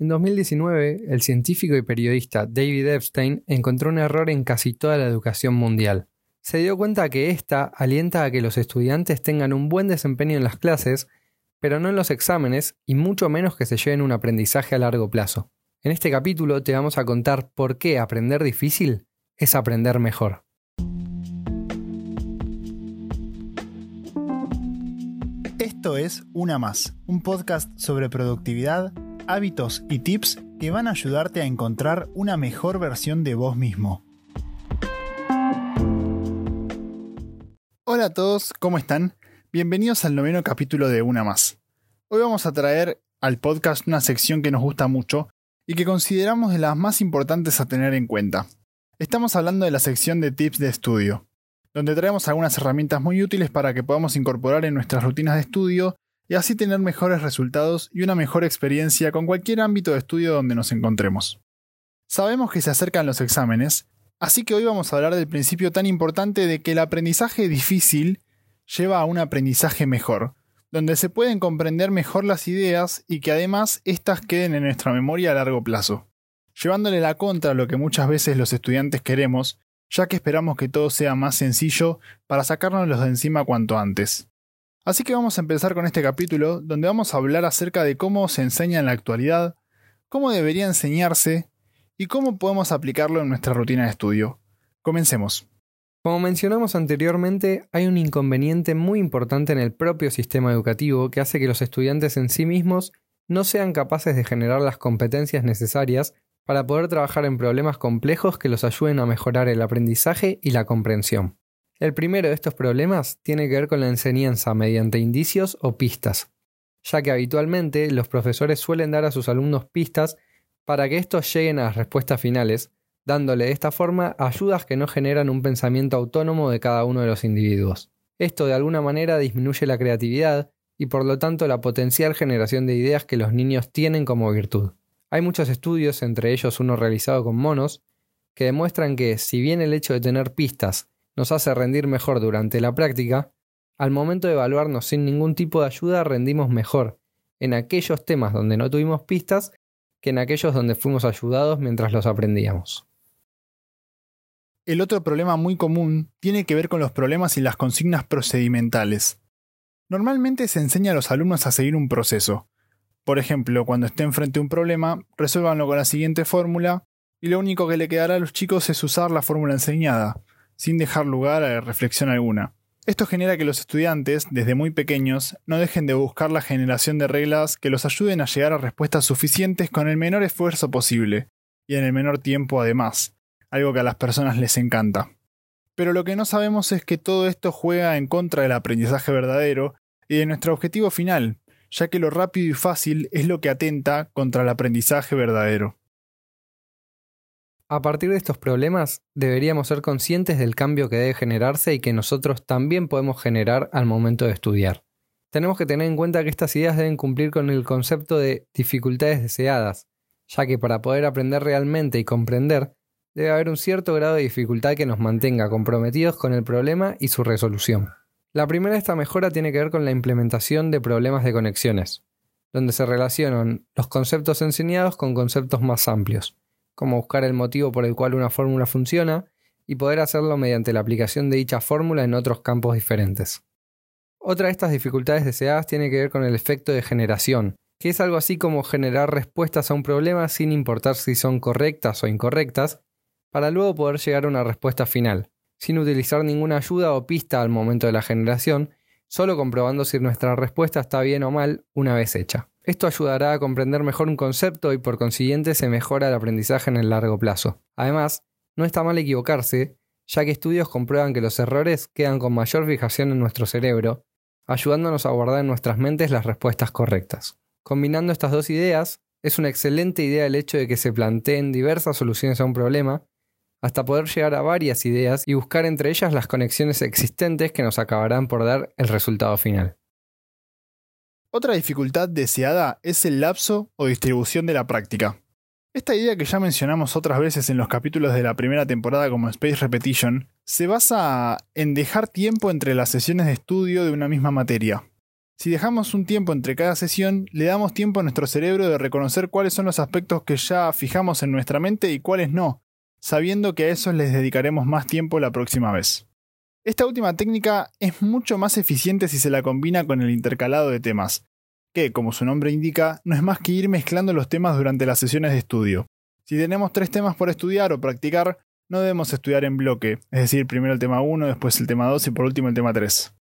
En 2019, el científico y periodista David Epstein encontró un error en casi toda la educación mundial. Se dio cuenta que ésta alienta a que los estudiantes tengan un buen desempeño en las clases, pero no en los exámenes y mucho menos que se lleven un aprendizaje a largo plazo. En este capítulo te vamos a contar por qué aprender difícil es aprender mejor. Esto es Una Más, un podcast sobre productividad hábitos y tips que van a ayudarte a encontrar una mejor versión de vos mismo. Hola a todos, ¿cómo están? Bienvenidos al noveno capítulo de Una Más. Hoy vamos a traer al podcast una sección que nos gusta mucho y que consideramos de las más importantes a tener en cuenta. Estamos hablando de la sección de tips de estudio, donde traemos algunas herramientas muy útiles para que podamos incorporar en nuestras rutinas de estudio y así tener mejores resultados y una mejor experiencia con cualquier ámbito de estudio donde nos encontremos. Sabemos que se acercan los exámenes, así que hoy vamos a hablar del principio tan importante de que el aprendizaje difícil lleva a un aprendizaje mejor, donde se pueden comprender mejor las ideas y que además éstas queden en nuestra memoria a largo plazo, llevándole la contra a lo que muchas veces los estudiantes queremos, ya que esperamos que todo sea más sencillo para sacárnoslos de encima cuanto antes. Así que vamos a empezar con este capítulo donde vamos a hablar acerca de cómo se enseña en la actualidad, cómo debería enseñarse y cómo podemos aplicarlo en nuestra rutina de estudio. Comencemos. Como mencionamos anteriormente, hay un inconveniente muy importante en el propio sistema educativo que hace que los estudiantes en sí mismos no sean capaces de generar las competencias necesarias para poder trabajar en problemas complejos que los ayuden a mejorar el aprendizaje y la comprensión. El primero de estos problemas tiene que ver con la enseñanza mediante indicios o pistas, ya que habitualmente los profesores suelen dar a sus alumnos pistas para que estos lleguen a las respuestas finales, dándole de esta forma ayudas que no generan un pensamiento autónomo de cada uno de los individuos. Esto de alguna manera disminuye la creatividad y por lo tanto la potencial generación de ideas que los niños tienen como virtud. Hay muchos estudios, entre ellos uno realizado con monos, que demuestran que si bien el hecho de tener pistas nos hace rendir mejor durante la práctica, al momento de evaluarnos sin ningún tipo de ayuda rendimos mejor en aquellos temas donde no tuvimos pistas que en aquellos donde fuimos ayudados mientras los aprendíamos. El otro problema muy común tiene que ver con los problemas y las consignas procedimentales. Normalmente se enseña a los alumnos a seguir un proceso. Por ejemplo, cuando estén frente a un problema, resuélvanlo con la siguiente fórmula y lo único que le quedará a los chicos es usar la fórmula enseñada sin dejar lugar a reflexión alguna. Esto genera que los estudiantes, desde muy pequeños, no dejen de buscar la generación de reglas que los ayuden a llegar a respuestas suficientes con el menor esfuerzo posible, y en el menor tiempo además, algo que a las personas les encanta. Pero lo que no sabemos es que todo esto juega en contra del aprendizaje verdadero y de nuestro objetivo final, ya que lo rápido y fácil es lo que atenta contra el aprendizaje verdadero. A partir de estos problemas, deberíamos ser conscientes del cambio que debe generarse y que nosotros también podemos generar al momento de estudiar. Tenemos que tener en cuenta que estas ideas deben cumplir con el concepto de dificultades deseadas, ya que para poder aprender realmente y comprender, debe haber un cierto grado de dificultad que nos mantenga comprometidos con el problema y su resolución. La primera de esta mejora tiene que ver con la implementación de problemas de conexiones, donde se relacionan los conceptos enseñados con conceptos más amplios como buscar el motivo por el cual una fórmula funciona y poder hacerlo mediante la aplicación de dicha fórmula en otros campos diferentes. Otra de estas dificultades deseadas tiene que ver con el efecto de generación, que es algo así como generar respuestas a un problema sin importar si son correctas o incorrectas, para luego poder llegar a una respuesta final, sin utilizar ninguna ayuda o pista al momento de la generación, solo comprobando si nuestra respuesta está bien o mal una vez hecha. Esto ayudará a comprender mejor un concepto y por consiguiente se mejora el aprendizaje en el largo plazo. Además, no está mal equivocarse, ya que estudios comprueban que los errores quedan con mayor fijación en nuestro cerebro, ayudándonos a guardar en nuestras mentes las respuestas correctas. Combinando estas dos ideas, es una excelente idea el hecho de que se planteen diversas soluciones a un problema, hasta poder llegar a varias ideas y buscar entre ellas las conexiones existentes que nos acabarán por dar el resultado final. Otra dificultad deseada es el lapso o distribución de la práctica. Esta idea que ya mencionamos otras veces en los capítulos de la primera temporada como Space Repetition, se basa en dejar tiempo entre las sesiones de estudio de una misma materia. Si dejamos un tiempo entre cada sesión, le damos tiempo a nuestro cerebro de reconocer cuáles son los aspectos que ya fijamos en nuestra mente y cuáles no, sabiendo que a esos les dedicaremos más tiempo la próxima vez. Esta última técnica es mucho más eficiente si se la combina con el intercalado de temas, que, como su nombre indica, no es más que ir mezclando los temas durante las sesiones de estudio. Si tenemos tres temas por estudiar o practicar, no debemos estudiar en bloque, es decir, primero el tema 1, después el tema 2 y por último el tema 3.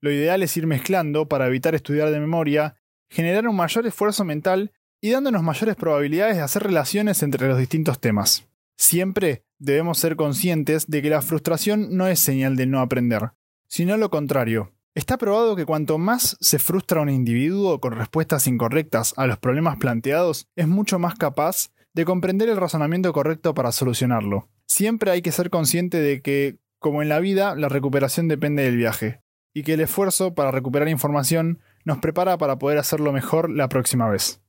Lo ideal es ir mezclando para evitar estudiar de memoria, generar un mayor esfuerzo mental y dándonos mayores probabilidades de hacer relaciones entre los distintos temas. Siempre debemos ser conscientes de que la frustración no es señal de no aprender, sino lo contrario. Está probado que cuanto más se frustra un individuo con respuestas incorrectas a los problemas planteados, es mucho más capaz de comprender el razonamiento correcto para solucionarlo. Siempre hay que ser consciente de que, como en la vida, la recuperación depende del viaje y que el esfuerzo para recuperar información nos prepara para poder hacerlo mejor la próxima vez.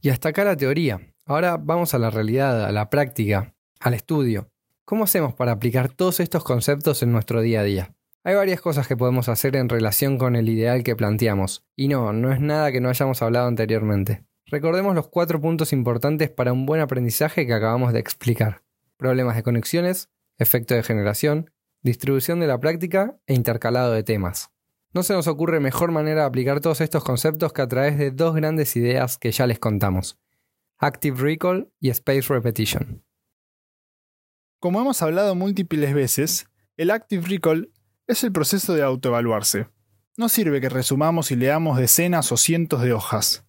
Y hasta acá la teoría. Ahora vamos a la realidad, a la práctica, al estudio. ¿Cómo hacemos para aplicar todos estos conceptos en nuestro día a día? Hay varias cosas que podemos hacer en relación con el ideal que planteamos, y no, no es nada que no hayamos hablado anteriormente. Recordemos los cuatro puntos importantes para un buen aprendizaje que acabamos de explicar. Problemas de conexiones, efecto de generación, distribución de la práctica e intercalado de temas. No se nos ocurre mejor manera de aplicar todos estos conceptos que a través de dos grandes ideas que ya les contamos, Active Recall y Space Repetition. Como hemos hablado múltiples veces, el Active Recall es el proceso de autoevaluarse. No sirve que resumamos y leamos decenas o cientos de hojas.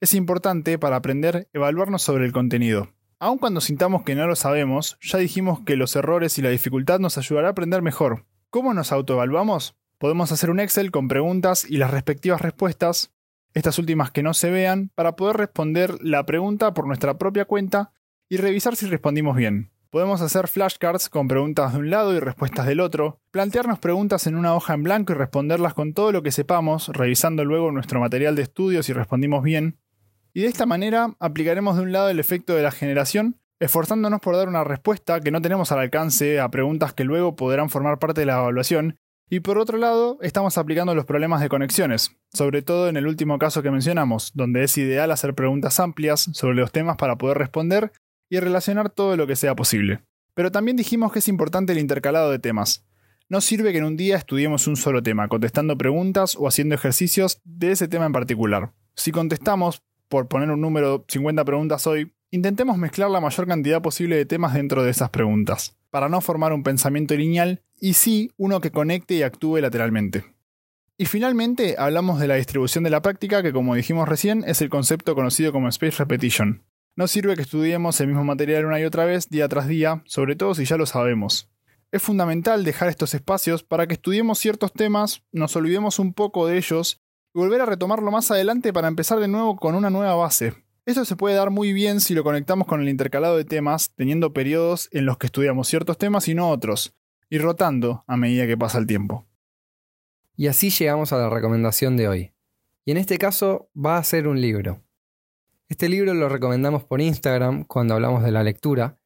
Es importante para aprender evaluarnos sobre el contenido. Aun cuando sintamos que no lo sabemos, ya dijimos que los errores y la dificultad nos ayudará a aprender mejor. ¿Cómo nos autoevaluamos? Podemos hacer un Excel con preguntas y las respectivas respuestas, estas últimas que no se vean, para poder responder la pregunta por nuestra propia cuenta y revisar si respondimos bien. Podemos hacer flashcards con preguntas de un lado y respuestas del otro, plantearnos preguntas en una hoja en blanco y responderlas con todo lo que sepamos, revisando luego nuestro material de estudio si respondimos bien, y de esta manera aplicaremos de un lado el efecto de la generación, esforzándonos por dar una respuesta que no tenemos al alcance a preguntas que luego podrán formar parte de la evaluación, y por otro lado, estamos aplicando los problemas de conexiones, sobre todo en el último caso que mencionamos, donde es ideal hacer preguntas amplias sobre los temas para poder responder y relacionar todo lo que sea posible. Pero también dijimos que es importante el intercalado de temas. No sirve que en un día estudiemos un solo tema, contestando preguntas o haciendo ejercicios de ese tema en particular. Si contestamos, por poner un número 50 preguntas hoy, intentemos mezclar la mayor cantidad posible de temas dentro de esas preguntas, para no formar un pensamiento lineal y sí uno que conecte y actúe lateralmente. Y finalmente hablamos de la distribución de la práctica, que como dijimos recién es el concepto conocido como Space Repetition. No sirve que estudiemos el mismo material una y otra vez, día tras día, sobre todo si ya lo sabemos. Es fundamental dejar estos espacios para que estudiemos ciertos temas, nos olvidemos un poco de ellos y volver a retomarlo más adelante para empezar de nuevo con una nueva base. Esto se puede dar muy bien si lo conectamos con el intercalado de temas, teniendo periodos en los que estudiamos ciertos temas y no otros, y rotando a medida que pasa el tiempo. Y así llegamos a la recomendación de hoy. Y en este caso va a ser un libro. Este libro lo recomendamos por Instagram cuando hablamos de la lectura,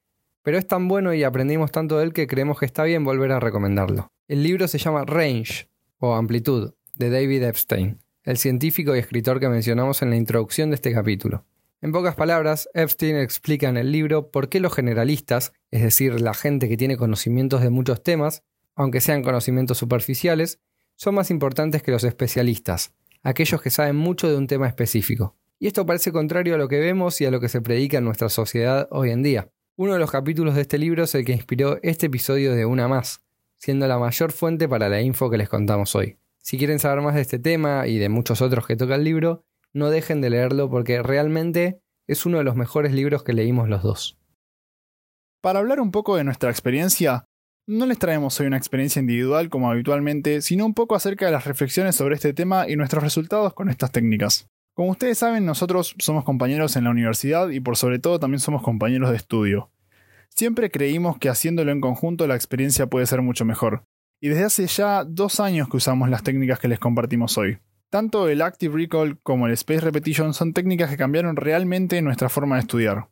pero es tan bueno y aprendimos tanto de él que creemos que está bien volver a recomendarlo. El libro se llama Range o Amplitud de David Epstein el científico y escritor que mencionamos en la introducción de este capítulo. En pocas palabras, Epstein explica en el libro por qué los generalistas, es decir, la gente que tiene conocimientos de muchos temas, aunque sean conocimientos superficiales, son más importantes que los especialistas, aquellos que saben mucho de un tema específico. Y esto parece contrario a lo que vemos y a lo que se predica en nuestra sociedad hoy en día. Uno de los capítulos de este libro es el que inspiró este episodio de Una más, siendo la mayor fuente para la info que les contamos hoy. Si quieren saber más de este tema y de muchos otros que toca el libro, no dejen de leerlo porque realmente es uno de los mejores libros que leímos los dos. Para hablar un poco de nuestra experiencia, no les traemos hoy una experiencia individual como habitualmente, sino un poco acerca de las reflexiones sobre este tema y nuestros resultados con estas técnicas. Como ustedes saben, nosotros somos compañeros en la universidad y por sobre todo también somos compañeros de estudio. Siempre creímos que haciéndolo en conjunto la experiencia puede ser mucho mejor y desde hace ya dos años que usamos las técnicas que les compartimos hoy. Tanto el Active Recall como el Space Repetition son técnicas que cambiaron realmente nuestra forma de estudiar.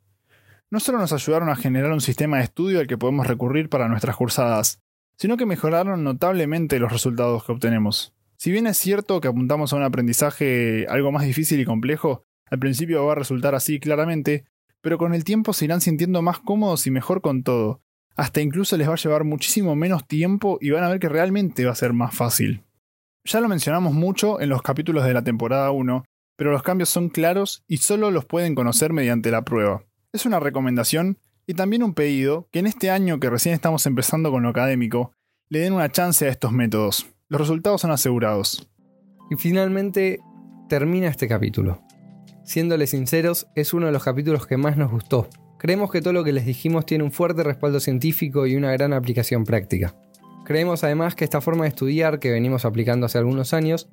No solo nos ayudaron a generar un sistema de estudio al que podemos recurrir para nuestras cursadas, sino que mejoraron notablemente los resultados que obtenemos. Si bien es cierto que apuntamos a un aprendizaje algo más difícil y complejo, al principio va a resultar así claramente, pero con el tiempo se irán sintiendo más cómodos y mejor con todo. Hasta incluso les va a llevar muchísimo menos tiempo y van a ver que realmente va a ser más fácil. Ya lo mencionamos mucho en los capítulos de la temporada 1, pero los cambios son claros y solo los pueden conocer mediante la prueba. Es una recomendación y también un pedido que en este año que recién estamos empezando con lo académico, le den una chance a estos métodos. Los resultados son asegurados. Y finalmente termina este capítulo. Siéndoles sinceros, es uno de los capítulos que más nos gustó. Creemos que todo lo que les dijimos tiene un fuerte respaldo científico y una gran aplicación práctica. Creemos además que esta forma de estudiar que venimos aplicando hace algunos años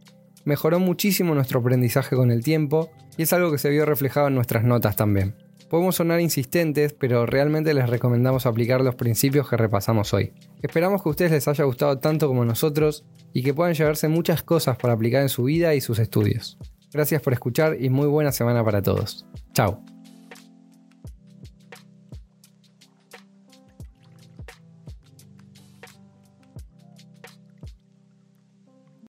mejoró muchísimo nuestro aprendizaje con el tiempo y es algo que se vio reflejado en nuestras notas también. Podemos sonar insistentes, pero realmente les recomendamos aplicar los principios que repasamos hoy. Esperamos que a ustedes les haya gustado tanto como nosotros y que puedan llevarse muchas cosas para aplicar en su vida y sus estudios. Gracias por escuchar y muy buena semana para todos. Chao.